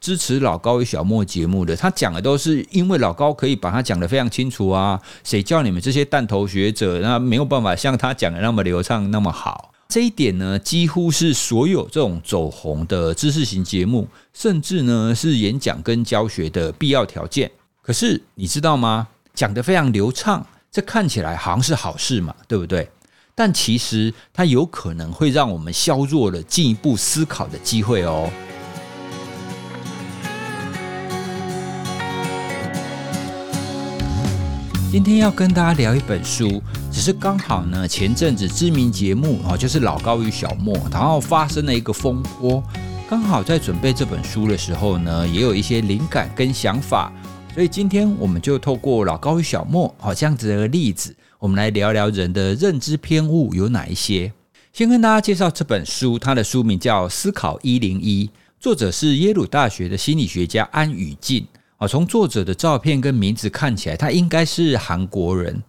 支持老高与小莫节目的，他讲的都是因为老高可以把他讲的非常清楚啊。谁叫你们这些弹头学者，那没有办法像他讲的那么流畅那么好？这一点呢，几乎是所有这种走红的知识型节目，甚至呢是演讲跟教学的必要条件。可是你知道吗？讲的非常流畅，这看起来好像是好事嘛，对不对？但其实它有可能会让我们削弱了进一步思考的机会哦。今天要跟大家聊一本书，只是刚好呢，前阵子知名节目哦，就是老高与小莫，然后发生了一个风波，刚好在准备这本书的时候呢，也有一些灵感跟想法，所以今天我们就透过老高与小莫哦这样子的例子。我们来聊聊人的认知偏误有哪一些。先跟大家介绍这本书，它的书名叫《思考一零一》，作者是耶鲁大学的心理学家安宇静。啊，从作者的照片跟名字看起来，他应该是韩国人。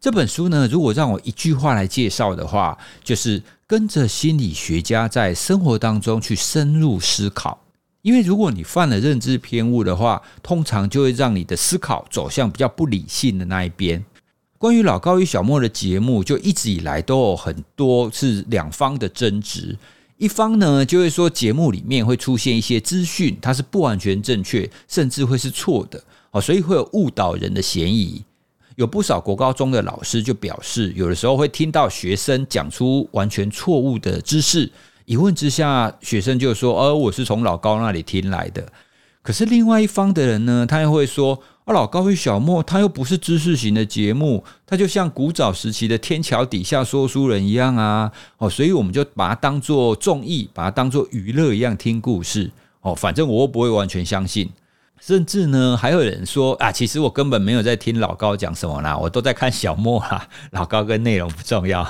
这本书呢，如果让我一句话来介绍的话，就是跟着心理学家在生活当中去深入思考。因为如果你犯了认知偏误的话，通常就会让你的思考走向比较不理性的那一边。关于老高与小莫的节目，就一直以来都有很多是两方的争执。一方呢，就会说节目里面会出现一些资讯，它是不完全正确，甚至会是错的哦，所以会有误导人的嫌疑。有不少国高中的老师就表示，有的时候会听到学生讲出完全错误的知识，一问之下，学生就说：“哦，我是从老高那里听来的。”可是另外一方的人呢，他又会说。啊老高与小莫，他又不是知识型的节目，他就像古早时期的天桥底下说书人一样啊！哦，所以我们就把它当做综艺，把它当做娱乐一样听故事。哦，反正我又不会完全相信。甚至呢，还有人说啊，其实我根本没有在听老高讲什么啦，我都在看小莫啦。老高跟内容不重要。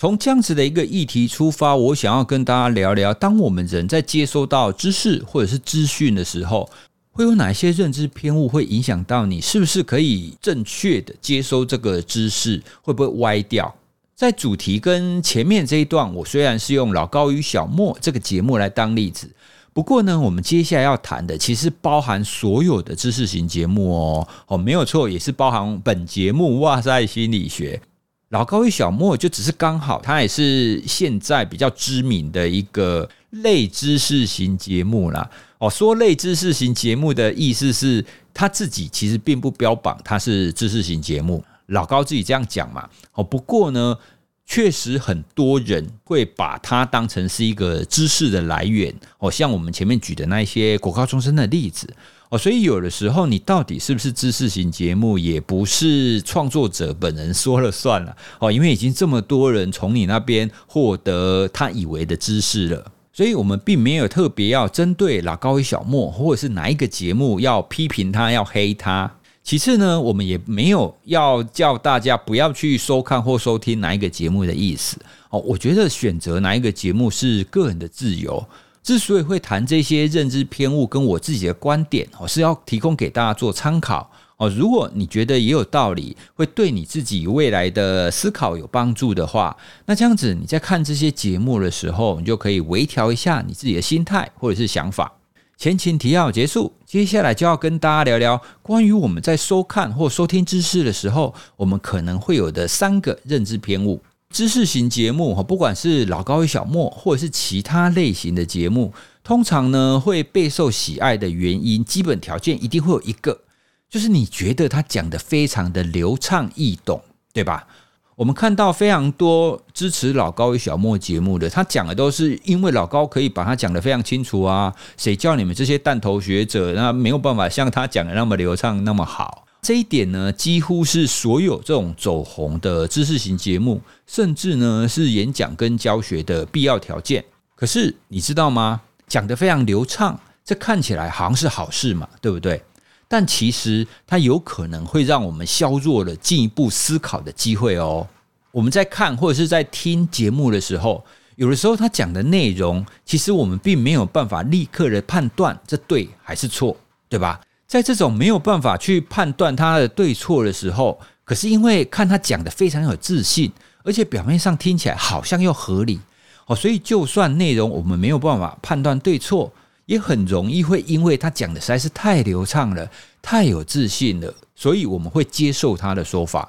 从这样子的一个议题出发，我想要跟大家聊聊，当我们人在接收到知识或者是资讯的时候。会有哪些认知偏误会影响到你？是不是可以正确的接收这个知识？会不会歪掉？在主题跟前面这一段，我虽然是用老高与小莫这个节目来当例子，不过呢，我们接下来要谈的其实包含所有的知识型节目哦哦，没有错，也是包含本节目。哇塞，心理学老高与小莫就只是刚好，它也是现在比较知名的一个类知识型节目啦。哦，说类知识型节目的意思是，他自己其实并不标榜他是知识型节目，老高自己这样讲嘛。哦，不过呢，确实很多人会把它当成是一个知识的来源。哦，像我们前面举的那些国高中生的例子。哦，所以有的时候你到底是不是知识型节目，也不是创作者本人说了算了。哦，因为已经这么多人从你那边获得他以为的知识了。所以我们并没有特别要针对老高与小莫，或者是哪一个节目要批评他、要黑他。其次呢，我们也没有要叫大家不要去收看或收听哪一个节目的意思。哦，我觉得选择哪一个节目是个人的自由。之所以会谈这些认知偏误跟我自己的观点，我是要提供给大家做参考。哦，如果你觉得也有道理，会对你自己未来的思考有帮助的话，那这样子你在看这些节目的时候，你就可以微调一下你自己的心态或者是想法。前情提要结束，接下来就要跟大家聊聊关于我们在收看或收听知识的时候，我们可能会有的三个认知偏误。知识型节目哈，不管是老高与小莫，或者是其他类型的节目，通常呢会备受喜爱的原因，基本条件一定会有一个。就是你觉得他讲的非常的流畅易懂，对吧？我们看到非常多支持老高与小莫节目的，他讲的都是因为老高可以把他讲的非常清楚啊。谁叫你们这些弹头学者，那没有办法像他讲的那么流畅那么好？这一点呢，几乎是所有这种走红的知识型节目，甚至呢是演讲跟教学的必要条件。可是你知道吗？讲的非常流畅，这看起来好像是好事嘛，对不对？但其实它有可能会让我们削弱了进一步思考的机会哦。我们在看或者是在听节目的时候，有的时候他讲的内容，其实我们并没有办法立刻的判断这对还是错，对吧？在这种没有办法去判断他的对错的时候，可是因为看他讲的非常有自信，而且表面上听起来好像又合理哦，所以就算内容我们没有办法判断对错。也很容易会因为他讲的实在是太流畅了，太有自信了，所以我们会接受他的说法。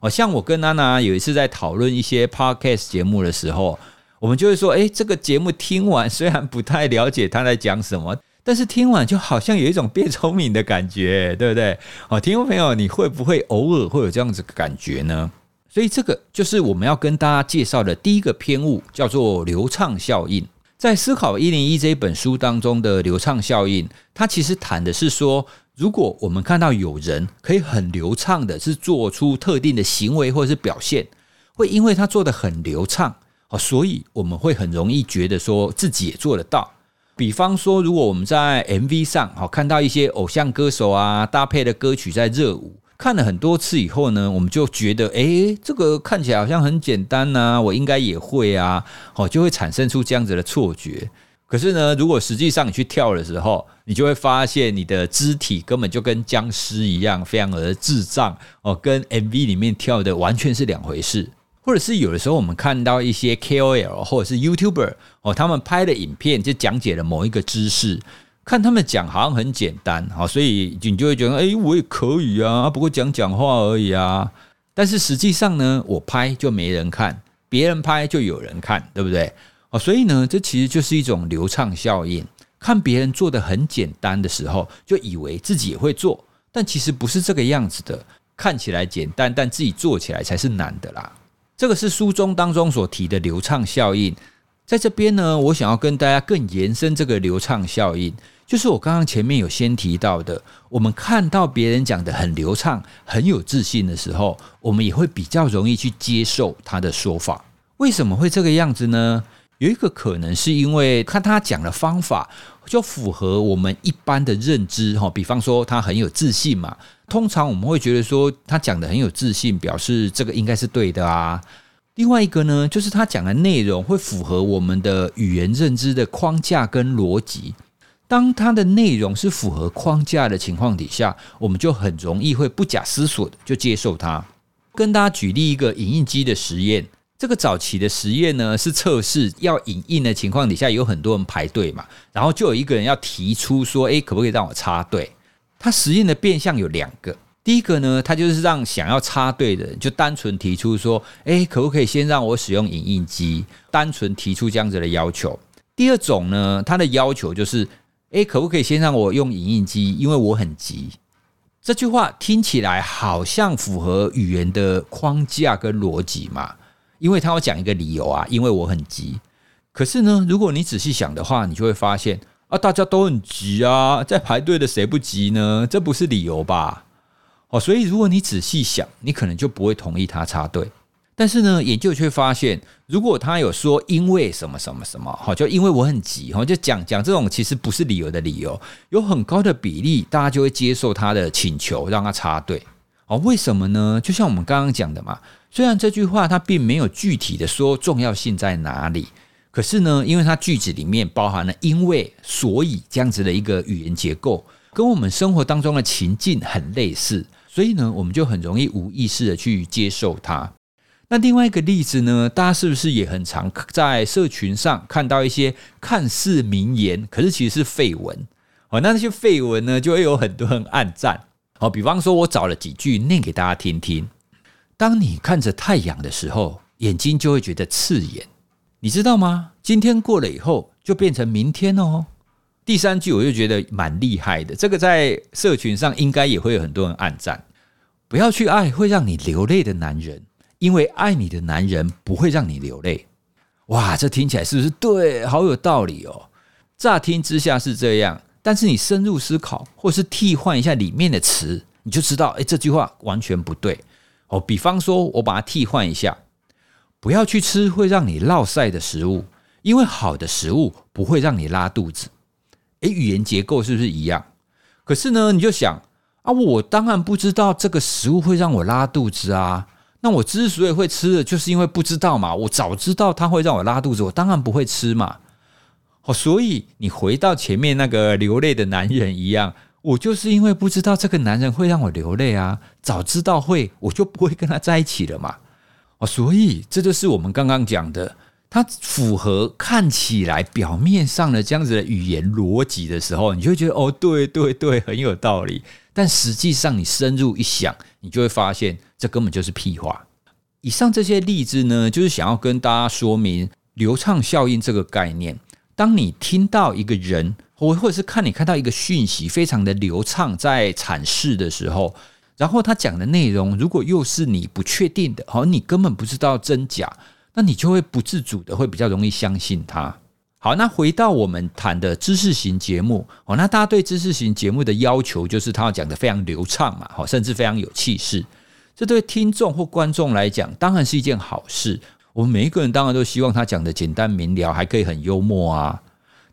哦，像我跟娜娜有一次在讨论一些 podcast 节目的时候，我们就会说，诶，这个节目听完虽然不太了解他在讲什么，但是听完就好像有一种变聪明的感觉，对不对？哦，听众朋友，你会不会偶尔会有这样子感觉呢？所以这个就是我们要跟大家介绍的第一个偏误，叫做流畅效应。在《思考一零一》这一本书当中的流畅效应，它其实谈的是说，如果我们看到有人可以很流畅的，是做出特定的行为或者是表现，会因为他做的很流畅，哦，所以我们会很容易觉得说自己也做得到。比方说，如果我们在 MV 上，好看到一些偶像歌手啊搭配的歌曲在热舞。看了很多次以后呢，我们就觉得，哎，这个看起来好像很简单呐，我应该也会啊，哦，就会产生出这样子的错觉。可是呢，如果实际上你去跳的时候，你就会发现你的肢体根本就跟僵尸一样，非常的智障哦，跟 MV 里面跳的完全是两回事。或者是有的时候我们看到一些 KOL 或者是 YouTuber 哦，他们拍的影片就讲解了某一个知识。看他们讲好像很简单，好，所以你就会觉得，哎，我也可以啊，不过讲讲话而已啊。但是实际上呢，我拍就没人看，别人拍就有人看，对不对？哦，所以呢，这其实就是一种流畅效应。看别人做的很简单的时候，就以为自己也会做，但其实不是这个样子的。看起来简单，但自己做起来才是难的啦。这个是书中当中所提的流畅效应。在这边呢，我想要跟大家更延伸这个流畅效应。就是我刚刚前面有先提到的，我们看到别人讲的很流畅、很有自信的时候，我们也会比较容易去接受他的说法。为什么会这个样子呢？有一个可能是因为看他讲的方法就符合我们一般的认知哈，比方说他很有自信嘛，通常我们会觉得说他讲的很有自信，表示这个应该是对的啊。另外一个呢，就是他讲的内容会符合我们的语言认知的框架跟逻辑。当它的内容是符合框架的情况底下，我们就很容易会不假思索的就接受它。跟大家举例一个影印机的实验，这个早期的实验呢是测试要影印的情况底下，有很多人排队嘛，然后就有一个人要提出说：“诶，可不可以让我插队？”他实验的变相有两个，第一个呢，他就是让想要插队的人就单纯提出说：“诶，可不可以先让我使用影印机？”单纯提出这样子的要求。第二种呢，他的要求就是。诶，可不可以先让我用影印机？因为我很急。这句话听起来好像符合语言的框架跟逻辑嘛？因为他要讲一个理由啊，因为我很急。可是呢，如果你仔细想的话，你就会发现啊，大家都很急啊，在排队的谁不急呢？这不是理由吧？哦，所以如果你仔细想，你可能就不会同意他插队。但是呢，研究却发现，如果他有说因为什么什么什么，好，就因为我很急，哈，就讲讲这种其实不是理由的理由，有很高的比例，大家就会接受他的请求，让他插队。哦，为什么呢？就像我们刚刚讲的嘛，虽然这句话它并没有具体的说重要性在哪里，可是呢，因为它句子里面包含了因为、所以这样子的一个语言结构，跟我们生活当中的情境很类似，所以呢，我们就很容易无意识的去接受它。那另外一个例子呢？大家是不是也很常在社群上看到一些看似名言，可是其实是废文？哦，那那些废文呢，就会有很多人暗赞。哦，比方说，我找了几句念给大家听听。当你看着太阳的时候，眼睛就会觉得刺眼，你知道吗？今天过了以后，就变成明天哦。第三句我就觉得蛮厉害的，这个在社群上应该也会有很多人暗赞。不要去爱会让你流泪的男人。因为爱你的男人不会让你流泪，哇，这听起来是不是对？好有道理哦。乍听之下是这样，但是你深入思考，或是替换一下里面的词，你就知道，哎，这句话完全不对哦。比方说，我把它替换一下，不要去吃会让你落晒的食物，因为好的食物不会让你拉肚子。诶，语言结构是不是一样？可是呢，你就想啊，我当然不知道这个食物会让我拉肚子啊。那我之所以会吃的，就是因为不知道嘛。我早知道它会让我拉肚子，我当然不会吃嘛。哦，所以你回到前面那个流泪的男人一样，我就是因为不知道这个男人会让我流泪啊。早知道会，我就不会跟他在一起了嘛。哦，所以这就是我们刚刚讲的，它符合看起来表面上的这样子的语言逻辑的时候，你就会觉得哦，对对对，很有道理。但实际上你深入一想，你就会发现这根本就是屁话。以上这些例子呢，就是想要跟大家说明流畅效应这个概念。当你听到一个人，或或者是看你看到一个讯息非常的流畅在阐释的时候，然后他讲的内容如果又是你不确定的，好，你根本不知道真假。那你就会不自主的会比较容易相信他。好，那回到我们谈的知识型节目哦，那大家对知识型节目的要求就是他要讲的非常流畅嘛，好，甚至非常有气势。这对听众或观众来讲当然是一件好事。我们每一个人当然都希望他讲的简单明了，还可以很幽默啊。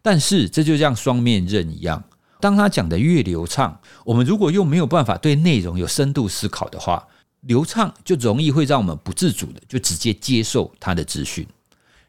但是这就像双面刃一样，当他讲的越流畅，我们如果又没有办法对内容有深度思考的话。流畅就容易会让我们不自主的就直接接受他的资讯。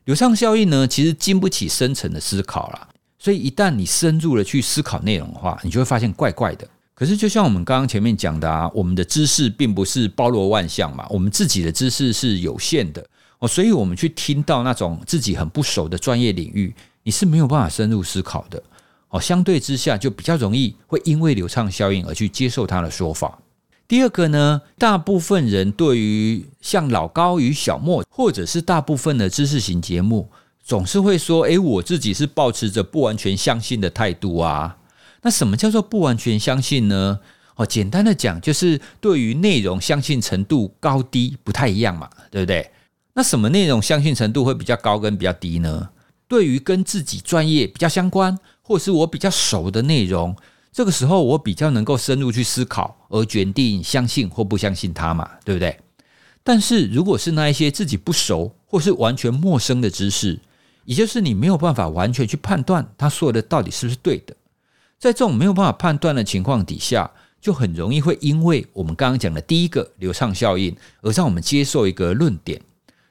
流畅效应呢，其实经不起深层的思考啦。所以一旦你深入的去思考内容的话，你就会发现怪怪的。可是就像我们刚刚前面讲的啊，我们的知识并不是包罗万象嘛，我们自己的知识是有限的哦，所以我们去听到那种自己很不熟的专业领域，你是没有办法深入思考的哦。相对之下，就比较容易会因为流畅效应而去接受他的说法。第二个呢，大部分人对于像老高与小莫，或者是大部分的知识型节目，总是会说：“诶，我自己是保持着不完全相信的态度啊。”那什么叫做不完全相信呢？哦，简单的讲，就是对于内容相信程度高低不太一样嘛，对不对？那什么内容相信程度会比较高跟比较低呢？对于跟自己专业比较相关，或是我比较熟的内容。这个时候，我比较能够深入去思考，而决定相信或不相信他嘛，对不对？但是，如果是那一些自己不熟或是完全陌生的知识，也就是你没有办法完全去判断他说的到底是不是对的，在这种没有办法判断的情况底下，就很容易会因为我们刚刚讲的第一个流畅效应，而让我们接受一个论点。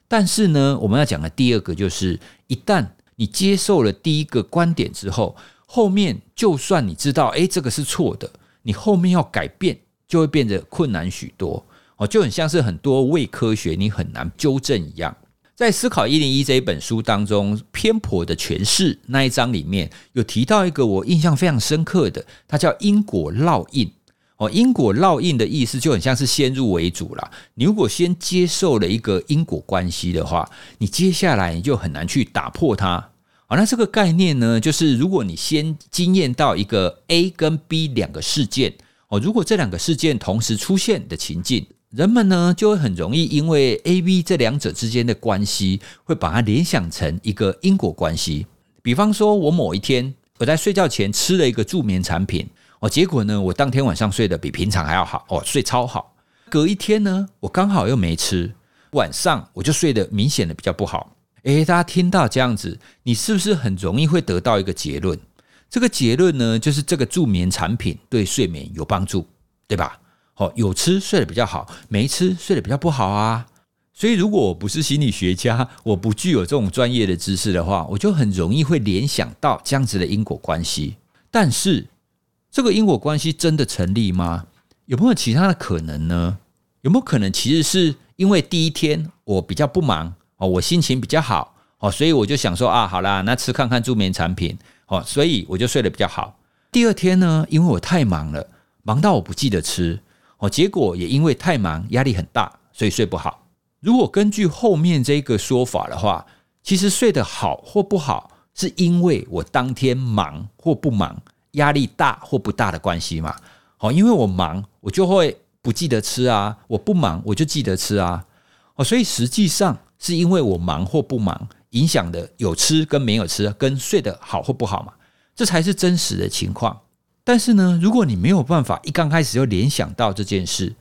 但是呢，我们要讲的第二个就是，一旦你接受了第一个观点之后，后面就算你知道，哎，这个是错的，你后面要改变就会变得困难许多哦，就很像是很多伪科学你很难纠正一样。在《思考一零一》这一本书当中，偏颇的诠释那一章里面有提到一个我印象非常深刻的，它叫因果烙印哦。因果烙印的意思就很像是先入为主了。你如果先接受了一个因果关系的话，你接下来你就很难去打破它。好，那这个概念呢，就是如果你先经验到一个 A 跟 B 两个事件哦，如果这两个事件同时出现的情境，人们呢就会很容易因为 A、B 这两者之间的关系，会把它联想成一个因果关系。比方说，我某一天我在睡觉前吃了一个助眠产品哦，结果呢，我当天晚上睡得比平常还要好哦，睡超好。隔一天呢，我刚好又没吃，晚上我就睡得明显的比较不好。诶，大家听到这样子，你是不是很容易会得到一个结论？这个结论呢，就是这个助眠产品对睡眠有帮助，对吧？哦，有吃睡得比较好，没吃睡得比较不好啊。所以，如果我不是心理学家，我不具有这种专业的知识的话，我就很容易会联想到这样子的因果关系。但是，这个因果关系真的成立吗？有没有其他的可能呢？有没有可能其实是因为第一天我比较不忙？哦，我心情比较好哦，所以我就想说啊，好啦，那吃看看助眠产品哦，所以我就睡得比较好。第二天呢，因为我太忙了，忙到我不记得吃哦，结果也因为太忙，压力很大，所以睡不好。如果根据后面这个说法的话，其实睡得好或不好，是因为我当天忙或不忙，压力大或不大的关系嘛？哦，因为我忙，我就会不记得吃啊；我不忙，我就记得吃啊。哦，所以实际上。是因为我忙或不忙影响的有吃跟没有吃，跟睡得好或不好嘛？这才是真实的情况。但是呢，如果你没有办法一刚开始就联想到这件事，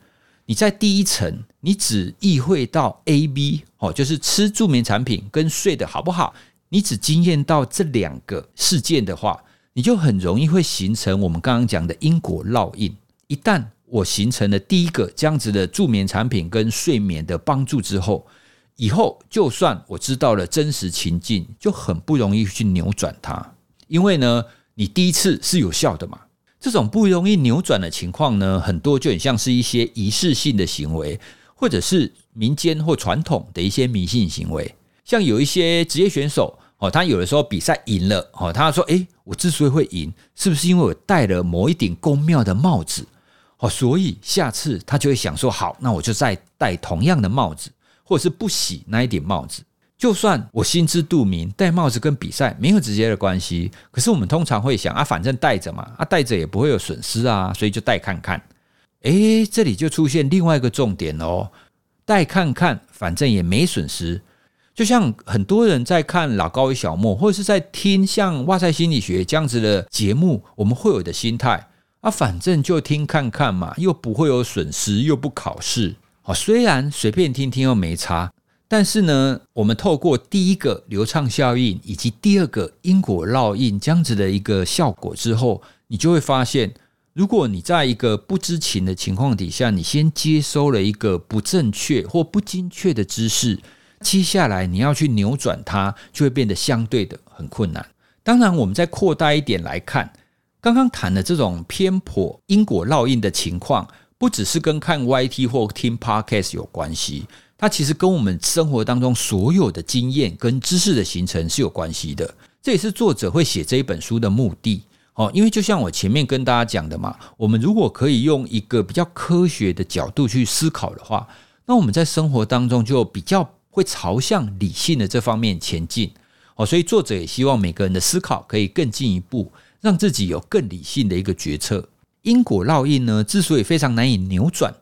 你在第一层你只意会到 A、B 哦，就是吃助眠产品跟睡得好不好，你只经验到这两个事件的话，你就很容易会形成我们刚刚讲的因果烙印。一旦我形成了第一个这样子的助眠产品跟睡眠的帮助之后，以后就算我知道了真实情境，就很不容易去扭转它，因为呢，你第一次是有效的嘛。这种不容易扭转的情况呢，很多就很像是一些仪式性的行为，或者是民间或传统的一些迷信行为。像有一些职业选手哦，他有的时候比赛赢了哦，他说：“诶，我之所以会赢，是不是因为我戴了某一顶公庙的帽子？哦，所以下次他就会想说：好，那我就再戴同样的帽子，或者是不洗那一顶帽子。”就算我心知肚明，戴帽子跟比赛没有直接的关系，可是我们通常会想啊，反正戴着嘛，啊戴着也不会有损失啊，所以就戴看看。诶，这里就出现另外一个重点哦，戴看看，反正也没损失。就像很多人在看老高与小莫，或者是在听像哇塞心理学这样子的节目，我们会有的心态啊，反正就听看看嘛，又不会有损失，又不考试。啊，虽然随便听听又没差。但是呢，我们透过第一个流畅效应以及第二个因果烙印这样子的一个效果之后，你就会发现，如果你在一个不知情的情况底下，你先接收了一个不正确或不精确的知识，接下来你要去扭转它，就会变得相对的很困难。当然，我们再扩大一点来看，刚刚谈的这种偏颇因果烙印的情况，不只是跟看 YT 或听 Podcast 有关系。它其实跟我们生活当中所有的经验跟知识的形成是有关系的，这也是作者会写这一本书的目的哦。因为就像我前面跟大家讲的嘛，我们如果可以用一个比较科学的角度去思考的话，那我们在生活当中就比较会朝向理性的这方面前进哦。所以作者也希望每个人的思考可以更进一步，让自己有更理性的一个决策。因果烙印呢，之所以非常难以扭转，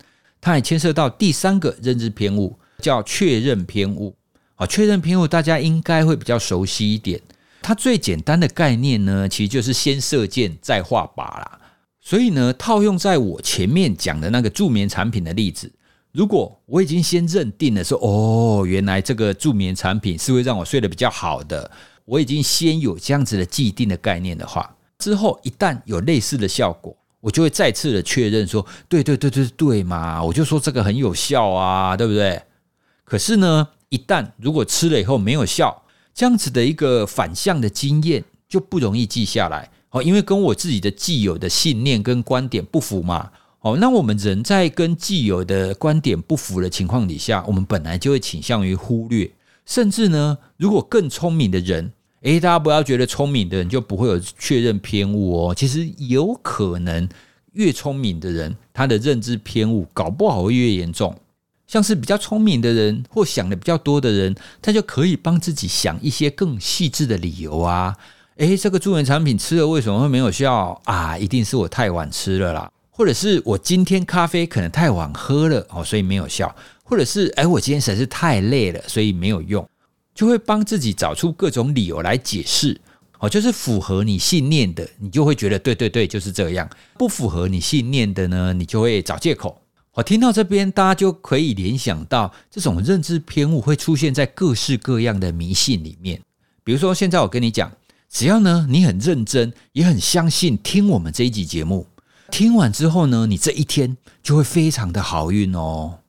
它还牵涉到第三个认知偏误。叫确认偏误啊，确认偏误大家应该会比较熟悉一点。它最简单的概念呢，其实就是先射箭再画靶啦。所以呢，套用在我前面讲的那个助眠产品的例子，如果我已经先认定了说，哦，原来这个助眠产品是会让我睡得比较好的，我已经先有这样子的既定的概念的话，之后一旦有类似的效果，我就会再次的确认说，对对对对对嘛，我就说这个很有效啊，对不对？可是呢，一旦如果吃了以后没有效，这样子的一个反向的经验就不容易记下来哦，因为跟我自己的既有的信念跟观点不符嘛。哦，那我们人在跟既有的观点不符的情况底下，我们本来就会倾向于忽略，甚至呢，如果更聪明的人，诶，大家不要觉得聪明的人就不会有确认偏误哦，其实有可能越聪明的人，他的认知偏误搞不好会越严重。像是比较聪明的人或想的比较多的人，他就可以帮自己想一些更细致的理由啊。诶，这个助眠产品吃了为什么会没有效啊？一定是我太晚吃了啦，或者是我今天咖啡可能太晚喝了哦，所以没有效，或者是诶，我今天实在是太累了，所以没有用，就会帮自己找出各种理由来解释哦。就是符合你信念的，你就会觉得对对对，就是这样；不符合你信念的呢，你就会找借口。我听到这边，大家就可以联想到这种认知偏误会出现在各式各样的迷信里面。比如说，现在我跟你讲，只要呢你很认真，也很相信听我们这一集节目，听完之后呢，你这一天就会非常的好运哦。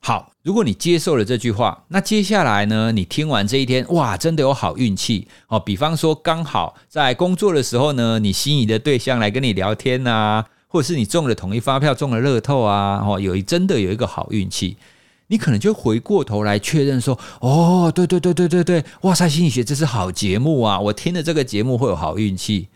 好，如果你接受了这句话，那接下来呢，你听完这一天，哇，真的有好运气哦。比方说，刚好在工作的时候呢，你心仪的对象来跟你聊天呐。或者是你中了统一发票，中了乐透啊，哦，有一真的有一个好运气，你可能就回过头来确认说，哦，对对对对对对，哇塞，心理学这是好节目啊，我听了这个节目会有好运气。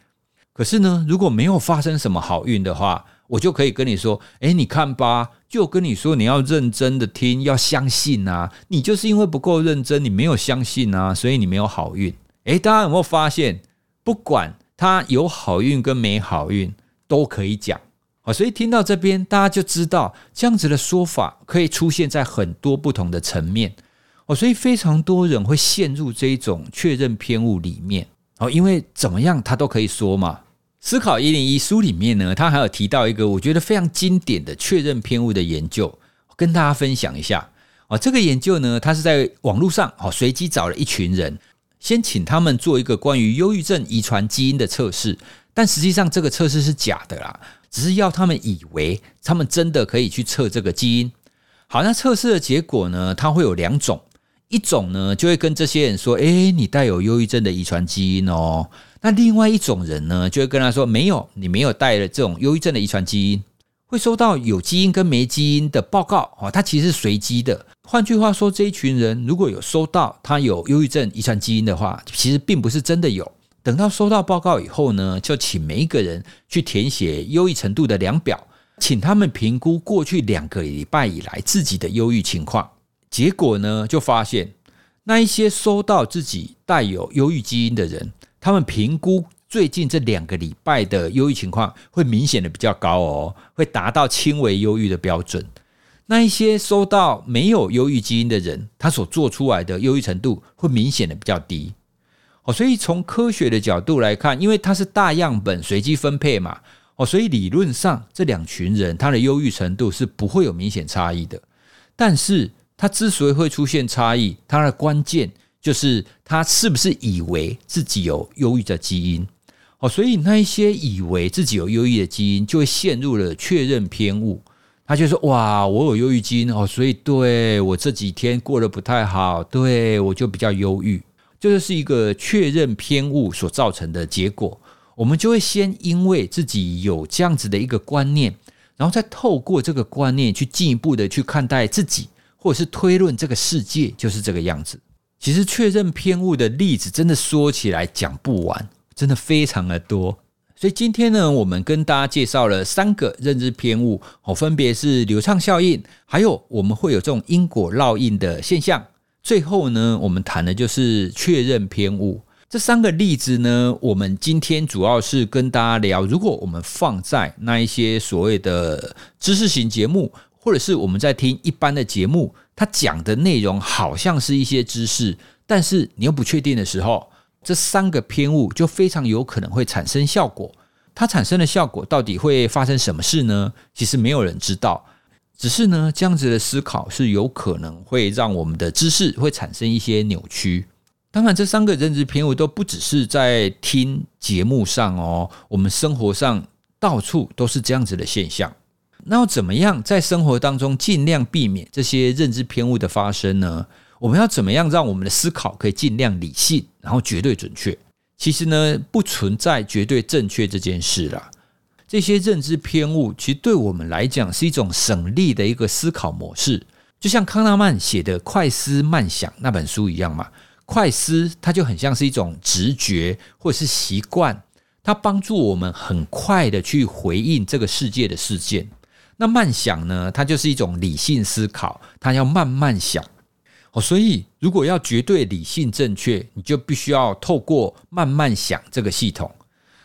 可是呢，如果没有发生什么好运的话，我就可以跟你说，哎，你看吧，就跟你说你要认真的听，要相信啊，你就是因为不够认真，你没有相信啊，所以你没有好运。哎，大家有没有发现，不管他有好运跟没好运，都可以讲。啊，所以听到这边，大家就知道这样子的说法可以出现在很多不同的层面。哦，所以非常多人会陷入这一种确认偏误里面。哦，因为怎么样，他都可以说嘛。思考一零一书里面呢，他还有提到一个我觉得非常经典的确认偏误的研究，跟大家分享一下。哦，这个研究呢，他是在网络上哦随机找了一群人，先请他们做一个关于忧郁症遗传基因的测试，但实际上这个测试是假的啦。只是要他们以为他们真的可以去测这个基因。好，那测试的结果呢？它会有两种，一种呢就会跟这些人说：“诶，你带有忧郁症的遗传基因哦。”那另外一种人呢，就会跟他说：“没有，你没有带了这种忧郁症的遗传基因。”会收到有基因跟没基因的报告哦，它其实是随机的。换句话说，这一群人如果有收到他有忧郁症遗传基因的话，其实并不是真的有。等到收到报告以后呢，就请每一个人去填写忧郁程度的量表，请他们评估过去两个礼拜以来自己的忧郁情况。结果呢，就发现那一些收到自己带有忧郁基因的人，他们评估最近这两个礼拜的忧郁情况会明显的比较高哦，会达到轻微忧郁的标准。那一些收到没有忧郁基因的人，他所做出来的忧郁程度会明显的比较低。哦，所以从科学的角度来看，因为它是大样本随机分配嘛，哦，所以理论上这两群人他的忧郁程度是不会有明显差异的。但是他之所以会出现差异，它的关键就是他是不是以为自己有忧郁的基因。哦，所以那一些以为自己有忧郁的基因，就会陷入了确认偏误。他就说：“哇，我有忧郁基因哦，所以对我这几天过得不太好，对我就比较忧郁。这就是一个确认偏误所造成的结果。我们就会先因为自己有这样子的一个观念，然后再透过这个观念去进一步的去看待自己，或者是推论这个世界就是这个样子。其实确认偏误的例子真的说起来讲不完，真的非常的多。”所以今天呢，我们跟大家介绍了三个认知偏误，哦，分别是流畅效应，还有我们会有这种因果烙印的现象。最后呢，我们谈的就是确认偏误。这三个例子呢，我们今天主要是跟大家聊，如果我们放在那一些所谓的知识型节目，或者是我们在听一般的节目，他讲的内容好像是一些知识，但是你又不确定的时候。这三个偏误就非常有可能会产生效果，它产生的效果到底会发生什么事呢？其实没有人知道，只是呢，这样子的思考是有可能会让我们的知识会产生一些扭曲。当然，这三个认知偏误都不只是在听节目上哦，我们生活上到处都是这样子的现象。那要怎么样在生活当中尽量避免这些认知偏误的发生呢？我们要怎么样让我们的思考可以尽量理性，然后绝对准确？其实呢，不存在绝对正确这件事啦。这些认知偏误，其实对我们来讲是一种省力的一个思考模式。就像康纳曼写的《快思慢想》那本书一样嘛。快思它就很像是一种直觉或者是习惯，它帮助我们很快的去回应这个世界的事件。那慢想呢，它就是一种理性思考，它要慢慢想。哦，所以如果要绝对理性正确，你就必须要透过慢慢想这个系统。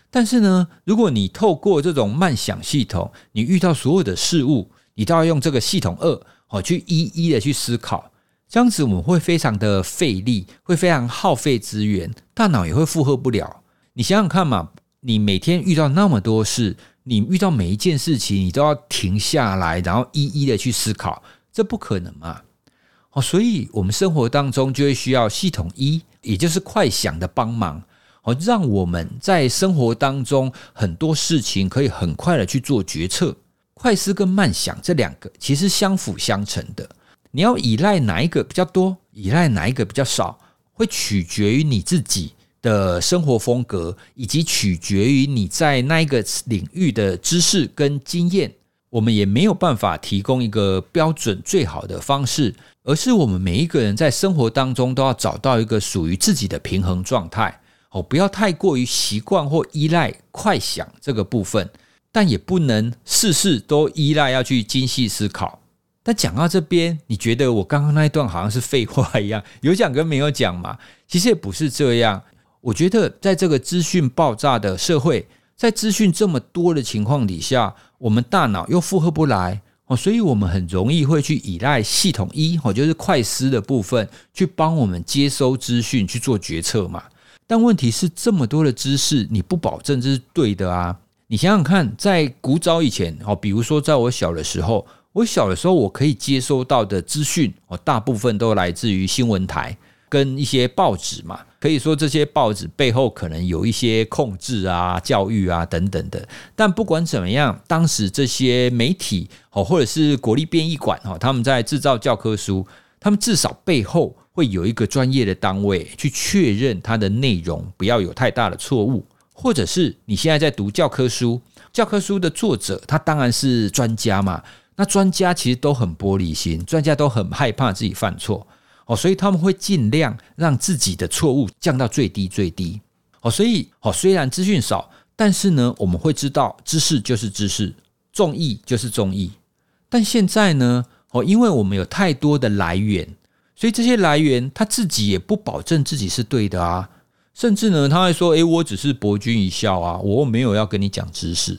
但是呢，如果你透过这种慢想系统，你遇到所有的事物，你都要用这个系统二哦去一一的去思考，这样子我们会非常的费力，会非常耗费资源，大脑也会负荷不了。你想想看嘛，你每天遇到那么多事，你遇到每一件事情，你都要停下来，然后一一的去思考，这不可能嘛？哦，所以我们生活当中就会需要系统一，也就是快想的帮忙，哦，让我们在生活当中很多事情可以很快的去做决策。快思跟慢想这两个其实相辅相成的，你要依赖哪一个比较多，依赖哪一个比较少，会取决于你自己的生活风格，以及取决于你在那一个领域的知识跟经验。我们也没有办法提供一个标准最好的方式，而是我们每一个人在生活当中都要找到一个属于自己的平衡状态哦，不要太过于习惯或依赖快想这个部分，但也不能事事都依赖要去精细思考。但讲到这边，你觉得我刚刚那一段好像是废话一样，有讲跟没有讲嘛？其实也不是这样。我觉得在这个资讯爆炸的社会。在资讯这么多的情况底下，我们大脑又负荷不来哦，所以我们很容易会去依赖系统一哦，就是快思的部分，去帮我们接收资讯去做决策嘛。但问题是，这么多的知识，你不保证这是对的啊。你想想看，在古早以前哦，比如说在我小的时候，我小的时候我可以接收到的资讯哦，大部分都来自于新闻台。跟一些报纸嘛，可以说这些报纸背后可能有一些控制啊、教育啊等等的。但不管怎么样，当时这些媒体哦，或者是国立编译馆哦，他们在制造教科书，他们至少背后会有一个专业的单位去确认它的内容不要有太大的错误，或者是你现在在读教科书教科书的作者他当然是专家嘛，那专家其实都很玻璃心，专家都很害怕自己犯错哦，所以他们会尽量让自己的错误降到最低最低哦，所以哦，虽然资讯少，但是呢，我们会知道知识就是知识，众议就是众议，但现在呢，哦，因为我们有太多的来源，所以这些来源他自己也不保证自己是对的啊。甚至呢，他会说：“诶，我只是博君一笑啊，我没有要跟你讲知识。”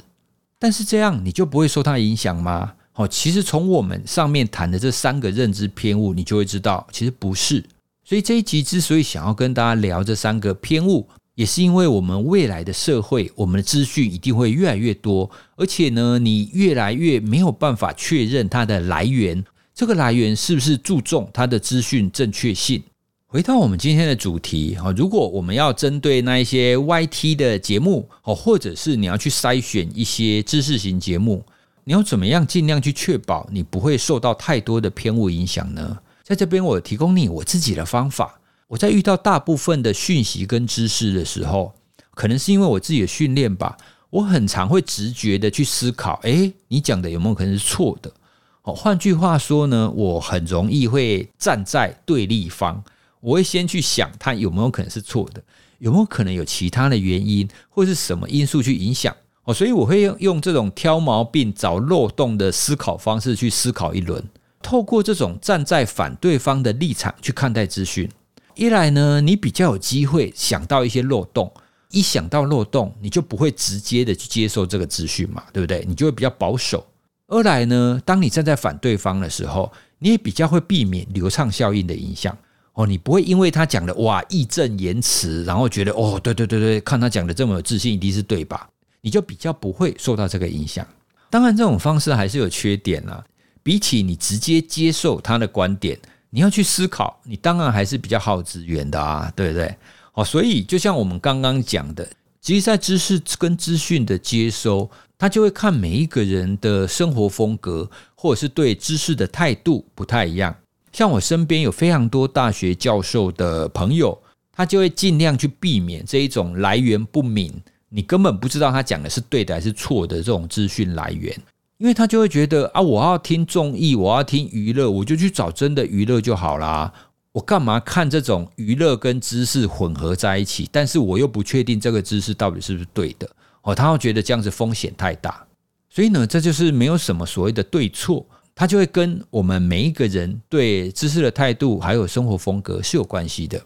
但是这样你就不会受他影响吗？哦，其实从我们上面谈的这三个认知偏误，你就会知道，其实不是。所以这一集之所以想要跟大家聊这三个偏误，也是因为我们未来的社会，我们的资讯一定会越来越多，而且呢，你越来越没有办法确认它的来源，这个来源是不是注重它的资讯正确性？回到我们今天的主题啊，如果我们要针对那一些 YT 的节目哦，或者是你要去筛选一些知识型节目，你要怎么样尽量去确保你不会受到太多的偏误影响呢？在这边我提供你我自己的方法。我在遇到大部分的讯息跟知识的时候，可能是因为我自己的训练吧，我很常会直觉的去思考，诶，你讲的有没有可能是错的？哦，换句话说呢，我很容易会站在对立方。我会先去想，它有没有可能是错的，有没有可能有其他的原因，或是什么因素去影响哦？所以我会用用这种挑毛病、找漏洞的思考方式去思考一轮。透过这种站在反对方的立场去看待资讯，一来呢，你比较有机会想到一些漏洞，一想到漏洞，你就不会直接的去接受这个资讯嘛，对不对？你就会比较保守。二来呢，当你站在反对方的时候，你也比较会避免流畅效应的影响。哦，你不会因为他讲的哇义正言辞，然后觉得哦，对对对对，看他讲的这么有自信，一定是对吧？你就比较不会受到这个影响。当然，这种方式还是有缺点啊。比起你直接接受他的观点，你要去思考，你当然还是比较耗资源的啊，对不对？哦，所以就像我们刚刚讲的，其实，在知识跟资讯的接收，他就会看每一个人的生活风格，或者是对知识的态度不太一样。像我身边有非常多大学教授的朋友，他就会尽量去避免这一种来源不明，你根本不知道他讲的是对的还是错的这种资讯来源，因为他就会觉得啊，我要听综艺，我要听娱乐，我就去找真的娱乐就好啦。我干嘛看这种娱乐跟知识混合在一起？但是我又不确定这个知识到底是不是对的哦，他会觉得这样子风险太大，所以呢，这就是没有什么所谓的对错。它就会跟我们每一个人对知识的态度，还有生活风格是有关系的。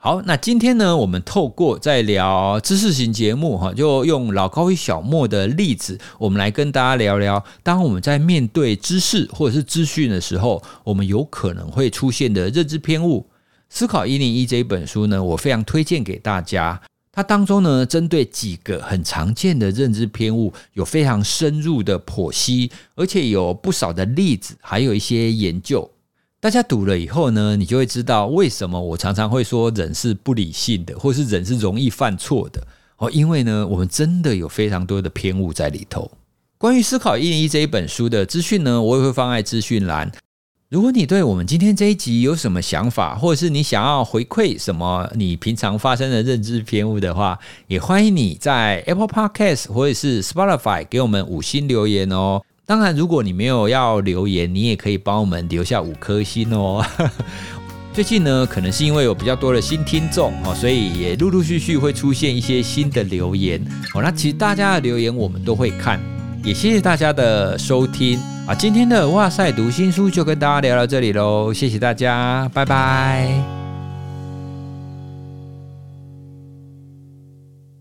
好，那今天呢，我们透过在聊知识型节目哈，就用老高与小莫的例子，我们来跟大家聊聊，当我们在面对知识或者是资讯的时候，我们有可能会出现的认知偏误。思考一零一这一本书呢，我非常推荐给大家。它当中呢，针对几个很常见的认知偏误，有非常深入的剖析，而且有不少的例子，还有一些研究。大家读了以后呢，你就会知道为什么我常常会说人是不理性的，或是人是容易犯错的哦。因为呢，我们真的有非常多的偏误在里头。关于《思考一零一》这一本书的资讯呢，我也会放在资讯栏。如果你对我们今天这一集有什么想法，或者是你想要回馈什么你平常发生的认知偏误的话，也欢迎你在 Apple Podcast 或者是 Spotify 给我们五星留言哦。当然，如果你没有要留言，你也可以帮我们留下五颗星哦。最近呢，可能是因为有比较多的新听众哦，所以也陆陆续续会出现一些新的留言哦。那其实大家的留言我们都会看。也谢谢大家的收听啊！今天的哇塞读新书就跟大家聊到这里喽，谢谢大家，拜拜。